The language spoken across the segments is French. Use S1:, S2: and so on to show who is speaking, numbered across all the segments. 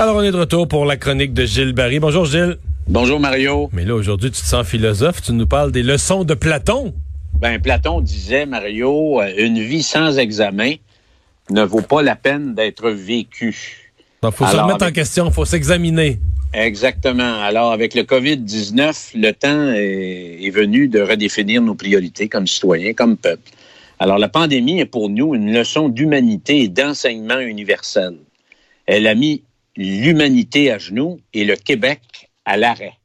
S1: Alors, on est de retour pour la chronique de Gilles Barry. Bonjour, Gilles.
S2: Bonjour, Mario.
S1: Mais là, aujourd'hui, tu te sens philosophe. Tu nous parles des leçons de Platon.
S2: Ben, Platon disait, Mario, euh, une vie sans examen ne vaut pas la peine d'être vécue.
S1: Il faut se remettre en question, il faut s'examiner.
S2: Exactement. Alors, avec le COVID-19, le temps est, est, venu de redéfinir nos priorités comme citoyens, comme peuple. Alors, la pandémie est pour nous une leçon d'humanité et d'enseignement universel. Elle a mis l'humanité à genoux et le Québec à l'arrêt.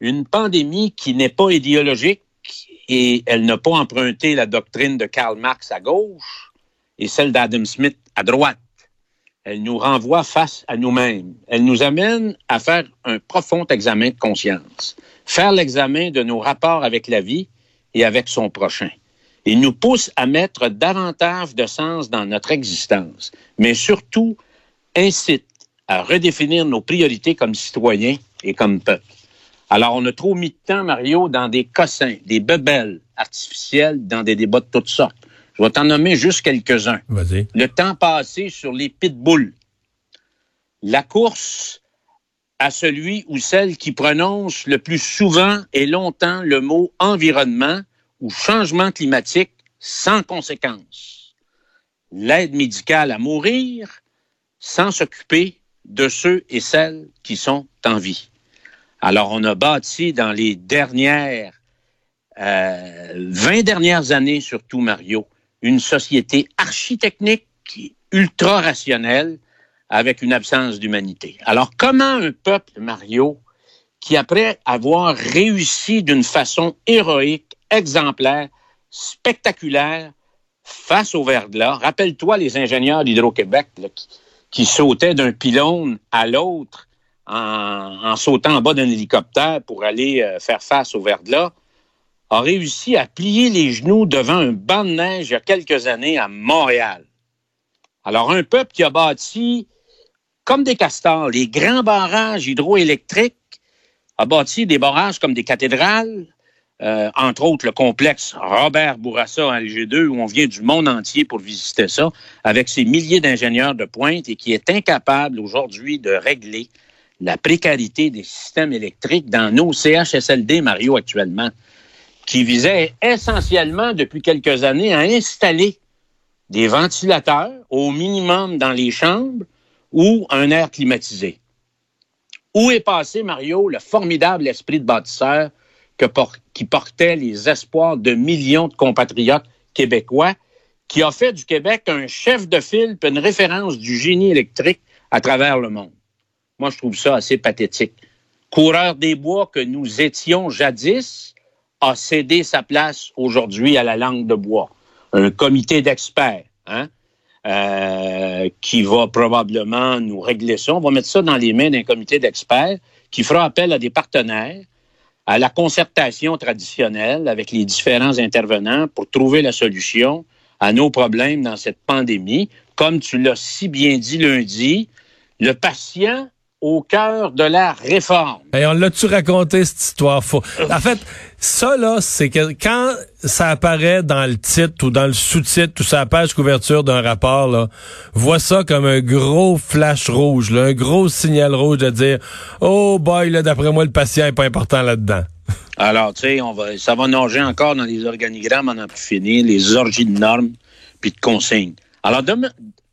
S2: Une pandémie qui n'est pas idéologique et elle n'a pas emprunté la doctrine de Karl Marx à gauche et celle d'Adam Smith à droite. Elle nous renvoie face à nous-mêmes. Elle nous amène à faire un profond examen de conscience, faire l'examen de nos rapports avec la vie et avec son prochain. Il nous pousse à mettre davantage de sens dans notre existence, mais surtout incite à redéfinir nos priorités comme citoyens et comme peuple. Alors, on a trop mis de temps, Mario, dans des cossins, des bebelles artificielles, dans des débats de toutes sortes. Je vais t'en nommer juste quelques-uns.
S1: Vas-y.
S2: Le temps passé sur les pitbulls. La course à celui ou celle qui prononce le plus souvent et longtemps le mot environnement ou changement climatique sans conséquence. L'aide médicale à mourir sans s'occuper de ceux et celles qui sont en vie. Alors, on a bâti dans les dernières euh, 20 dernières années, surtout Mario, une société architecnique ultra rationnelle avec une absence d'humanité. Alors, comment un peuple, Mario, qui après avoir réussi d'une façon héroïque, exemplaire, spectaculaire, face au verglas, rappelle-toi les ingénieurs d'Hydro-Québec qui, qui sautaient d'un pylône à l'autre en, en, sautant en bas d'un hélicoptère pour aller euh, faire face au verglas, a réussi à plier les genoux devant un banc de neige il y a quelques années à Montréal. Alors, un peuple qui a bâti, comme des castors, les grands barrages hydroélectriques, a bâti des barrages comme des cathédrales, euh, entre autres le complexe Robert Bourassa à LG2, où on vient du monde entier pour visiter ça, avec ses milliers d'ingénieurs de pointe et qui est incapable aujourd'hui de régler la précarité des systèmes électriques dans nos CHSLD, Mario, actuellement, qui visait essentiellement depuis quelques années à installer des ventilateurs au minimum dans les chambres ou un air climatisé. Où est passé, Mario, le formidable esprit de bâtisseur qui portait les espoirs de millions de compatriotes québécois, qui a fait du Québec un chef de file, une référence du génie électrique à travers le monde. Moi, je trouve ça assez pathétique. Coureur des bois que nous étions jadis a cédé sa place aujourd'hui à la langue de bois. Un comité d'experts, hein, euh, qui va probablement nous régler ça. On va mettre ça dans les mains d'un comité d'experts qui fera appel à des partenaires, à la concertation traditionnelle avec les différents intervenants pour trouver la solution à nos problèmes dans cette pandémie. Comme tu l'as si bien dit lundi, le patient au cœur de la réforme.
S1: Et on l'a-tu raconté, cette histoire faux? En fait, ça, là, c'est que quand ça apparaît dans le titre ou dans le sous-titre ou sur la page couverture d'un rapport, là, vois ça comme un gros flash rouge, là, un gros signal rouge de dire, oh boy, là, d'après moi, le patient est pas important là-dedans.
S2: Alors, tu sais, on va, ça va nager encore dans les organigrammes, on a pu finir, les orgies de normes puis de consignes. Alors,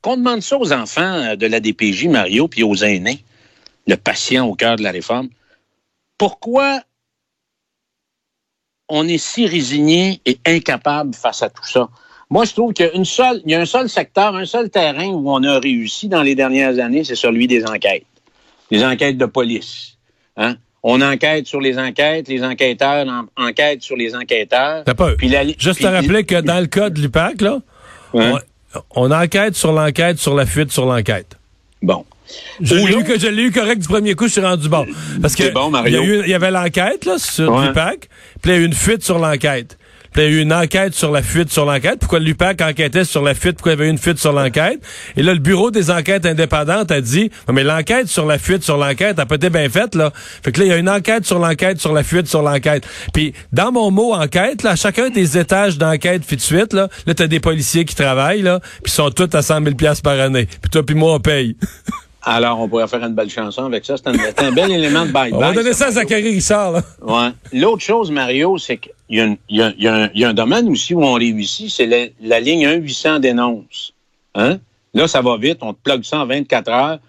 S2: qu'on demande ça aux enfants de la DPJ, Mario, puis aux aînés, le patient au cœur de la réforme. Pourquoi on est si résigné et incapable face à tout ça? Moi, je trouve qu'il y a, une seule, il y a un seul secteur, un seul terrain où on a réussi dans les dernières années, c'est celui des enquêtes. Les enquêtes de police. Hein? On enquête sur les enquêtes, les enquêteurs en, enquêtent sur les enquêteurs.
S1: Pas, puis la, juste puis, te rappeler que dans le cas de l'UPAC, là, hein? on, on enquête sur l'enquête, sur la fuite, sur l'enquête.
S2: Bon.
S1: Je l'ai eu, que je l'ai eu correct du premier coup, je suis rendu bon. Parce que
S2: bon,
S1: il, y, a eu, il y avait l'enquête là sur ouais. l'UPAC, puis il y a eu une fuite sur l'enquête. Puis il y a eu une enquête sur la fuite sur l'enquête. Pourquoi l'UPAC enquêtait sur la fuite? Pourquoi il y avait eu une fuite sur l'enquête? Et là, le bureau des enquêtes indépendantes a dit, mais l'enquête sur la fuite sur l'enquête a pas été bien faite, là. Fait que là, il y a une enquête sur l'enquête sur la fuite sur l'enquête. Puis, dans mon mot enquête, là, à chacun des étages d'enquête fuite suite, là, là, t'as des policiers qui travaillent, là, puis sont tous à 100 000 par année. Puis toi puis moi, on paye.
S2: Alors, on pourrait faire une belle chanson avec ça. C'est un, bel élément de bye-bye.
S1: On va donner ça à Zachary Richard. Là.
S2: Ouais. L'autre chose, Mario, c'est qu'il y, y, y, a un domaine aussi où on réussit, c'est la, la, ligne 1-800 dénonce. Hein? Là, ça va vite. On te plug ça en 24 heures.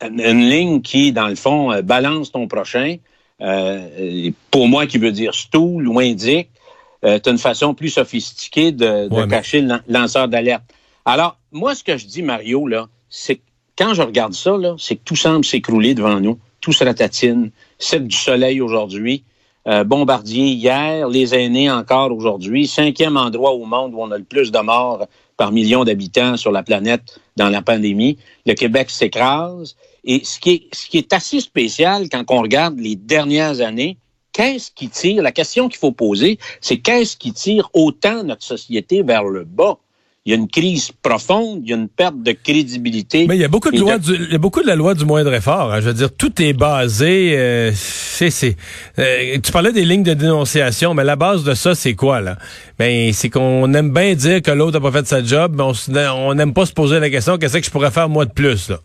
S2: Une ligne qui, dans le fond, euh, balance ton prochain. Euh, pour moi, qui veut dire stool ou indique. Euh, tu une façon plus sophistiquée de, de cacher le lanceur d'alerte. Alors, moi, ce que je dis, Mario, là, c'est que quand je regarde ça, c'est que tout semble s'écrouler devant nous. Tout se ratatine. C'est du soleil aujourd'hui. Euh, bombardier hier, les aînés encore aujourd'hui. Cinquième endroit au monde où on a le plus de morts par million d'habitants sur la planète dans la pandémie. Le Québec s'écrase. Et ce qui, est, ce qui est assez spécial quand on regarde les dernières années, qu'est-ce qui tire, la question qu'il faut poser, c'est qu'est-ce qui tire autant notre société vers le bas? Il y a une crise profonde, il y a une perte de crédibilité.
S1: Mais il y a beaucoup de, lois Du, il y a beaucoup de la loi du moindre effort. Hein. Je veux dire, tout est basé. Euh, c'est, euh, tu parlais des lignes de dénonciation, mais la base de ça, c'est quoi là? Ben, c'est qu'on aime bien dire que l'autre a pas fait sa job, mais on n'aime pas se poser la question qu'est-ce que je pourrais faire moi de plus là?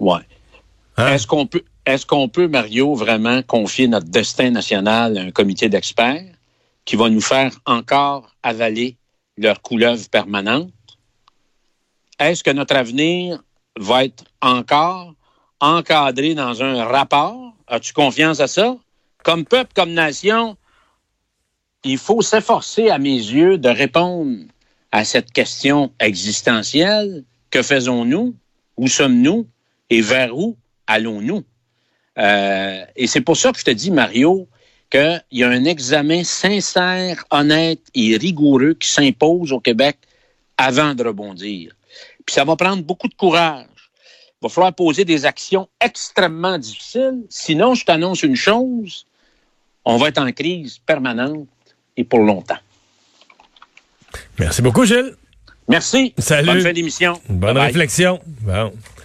S2: Ouais. Hein? Est-ce qu'on peut, est-ce qu'on peut, Mario, vraiment confier notre destin national à un comité d'experts qui va nous faire encore avaler leur couleuvre permanente? Est-ce que notre avenir va être encore encadré dans un rapport? As-tu confiance à ça? Comme peuple, comme nation, il faut s'efforcer, à mes yeux, de répondre à cette question existentielle. Que faisons-nous? Où sommes-nous? Et vers où allons-nous? Euh, et c'est pour ça que je te dis, Mario, qu'il y a un examen sincère, honnête et rigoureux qui s'impose au Québec avant de rebondir. Puis ça va prendre beaucoup de courage. Il va falloir poser des actions extrêmement difficiles. Sinon, je t'annonce une chose, on va être en crise permanente et pour longtemps.
S1: Merci beaucoup, Gilles.
S2: Merci.
S1: Salut.
S2: Bonne fin d'émission.
S1: Bonne réflexion. Bon.